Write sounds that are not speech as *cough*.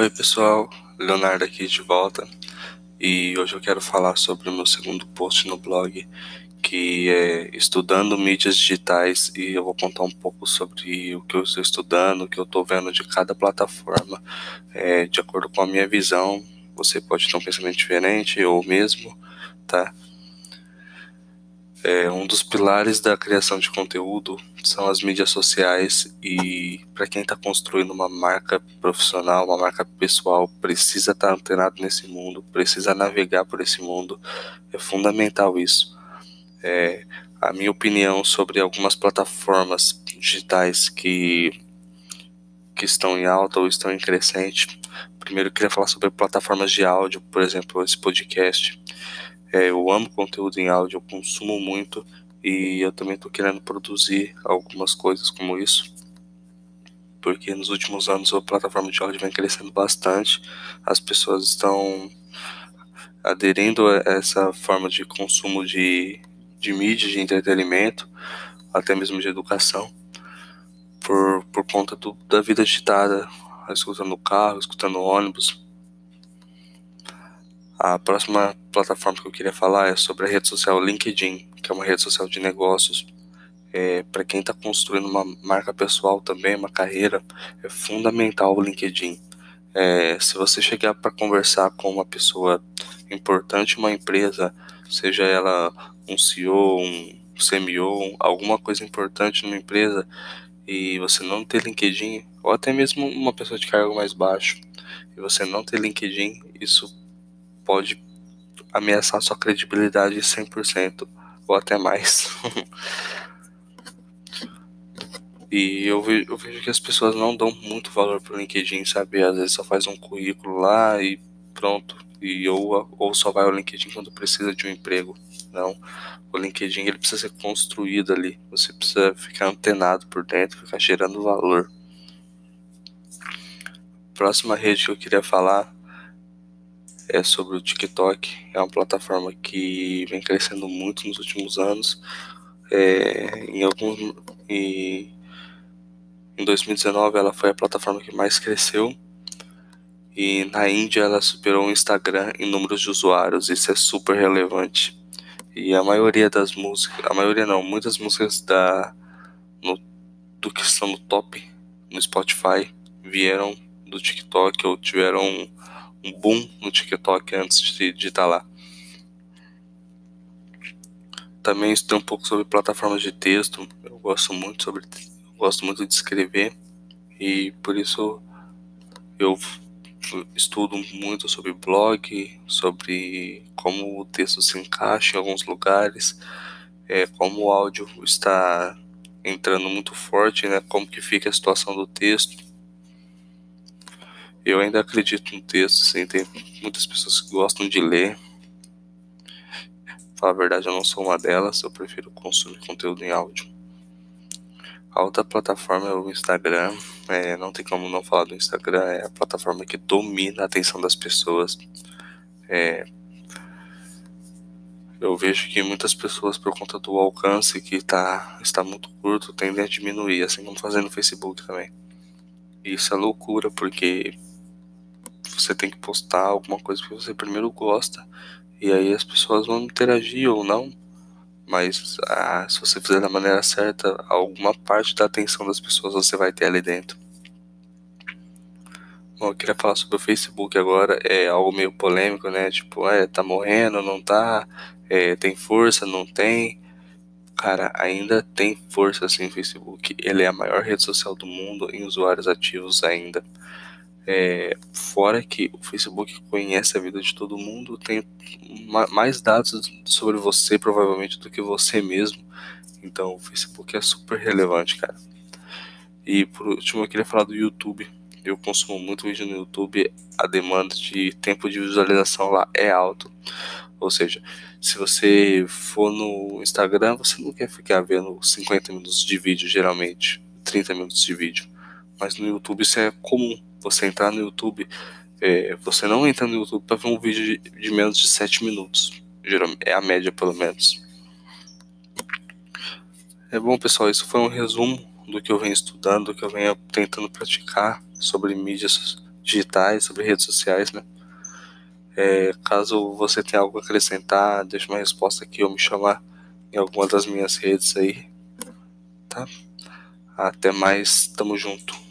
Oi pessoal, Leonardo aqui de volta e hoje eu quero falar sobre o meu segundo post no blog que é estudando mídias digitais e eu vou contar um pouco sobre o que eu estou estudando, o que eu estou vendo de cada plataforma, é, de acordo com a minha visão. Você pode ter um pensamento diferente ou mesmo, tá? É, um dos pilares da criação de conteúdo são as mídias sociais e para quem está construindo uma marca profissional, uma marca pessoal, precisa estar tá antenado nesse mundo, precisa navegar por esse mundo. É fundamental isso. É, a minha opinião sobre algumas plataformas digitais que que estão em alta ou estão em crescente. Primeiro eu queria falar sobre plataformas de áudio, por exemplo, esse podcast. É, eu amo conteúdo em áudio, eu consumo muito e eu também estou querendo produzir algumas coisas como isso, porque nos últimos anos a plataforma de áudio vem crescendo bastante, as pessoas estão aderindo a essa forma de consumo de, de mídia, de entretenimento, até mesmo de educação, por, por conta do, da vida agitada, escutando carro, escutando ônibus, a próxima plataforma que eu queria falar é sobre a rede social LinkedIn, que é uma rede social de negócios. É, para quem está construindo uma marca pessoal também, uma carreira, é fundamental o LinkedIn. É, se você chegar para conversar com uma pessoa importante uma empresa, seja ela um CEO, um CMO, alguma coisa importante numa empresa, e você não ter LinkedIn, ou até mesmo uma pessoa de cargo mais baixo, e você não ter LinkedIn, isso pode ameaçar sua credibilidade 100% ou até mais. *laughs* e eu vejo, eu vejo, que as pessoas não dão muito valor pro LinkedIn, sabe? Às vezes só faz um currículo lá e pronto. E ou, ou só vai ao LinkedIn quando precisa de um emprego. Não. O LinkedIn ele precisa ser construído ali. Você precisa ficar antenado por dentro, ficar gerando valor. Próxima rede que eu queria falar é sobre o TikTok. É uma plataforma que vem crescendo muito nos últimos anos. É, em alguns e, em 2019 ela foi a plataforma que mais cresceu e na Índia ela superou o Instagram em números de usuários. Isso é super relevante. E a maioria das músicas, a maioria não, muitas músicas da no, do que estão no top no Spotify vieram do TikTok ou tiveram boom no TikTok antes de estar tá lá. Também estudei um pouco sobre plataformas de texto. Eu gosto muito sobre, gosto muito de escrever e por isso eu estudo muito sobre blog, sobre como o texto se encaixa em alguns lugares, é, como o áudio está entrando muito forte, né? Como que fica a situação do texto eu ainda acredito no texto, tem muitas pessoas que gostam de ler. Falar a verdade, eu não sou uma delas, eu prefiro consumir conteúdo em áudio. A outra plataforma é o Instagram. É, não tem como não falar do Instagram, é a plataforma que domina a atenção das pessoas. É, eu vejo que muitas pessoas, por conta do alcance que tá, está muito curto, tendem a diminuir, assim como fazendo no Facebook também. E isso é loucura, porque você tem que postar alguma coisa que você primeiro gosta e aí as pessoas vão interagir ou não. Mas ah, se você fizer da maneira certa, alguma parte da atenção das pessoas você vai ter ali dentro. Bom, eu queria falar sobre o Facebook agora. É algo meio polêmico, né? Tipo, é, tá morrendo, não tá? É, tem força, não tem? Cara, ainda tem força assim o Facebook. Ele é a maior rede social do mundo em usuários ativos ainda. É, fora que o Facebook conhece a vida de todo mundo, tem mais dados sobre você provavelmente do que você mesmo. Então o Facebook é super relevante, cara. E por último eu queria falar do YouTube. Eu consumo muito vídeo no YouTube, a demanda de tempo de visualização lá é alto. Ou seja, se você for no Instagram, você não quer ficar vendo 50 minutos de vídeo, geralmente, 30 minutos de vídeo. Mas no YouTube isso é comum você entrar no YouTube, é, você não entra no YouTube para ver um vídeo de, de, menos de 7 minutos. Geralmente, é a média, pelo menos. É bom, pessoal, isso foi um resumo do que eu venho estudando, do que eu venho tentando praticar sobre mídias digitais, sobre redes sociais, né? É, caso você tenha algo a acrescentar, deixe uma resposta aqui ou me chamar em alguma das minhas redes aí, tá? Até mais, tamo junto.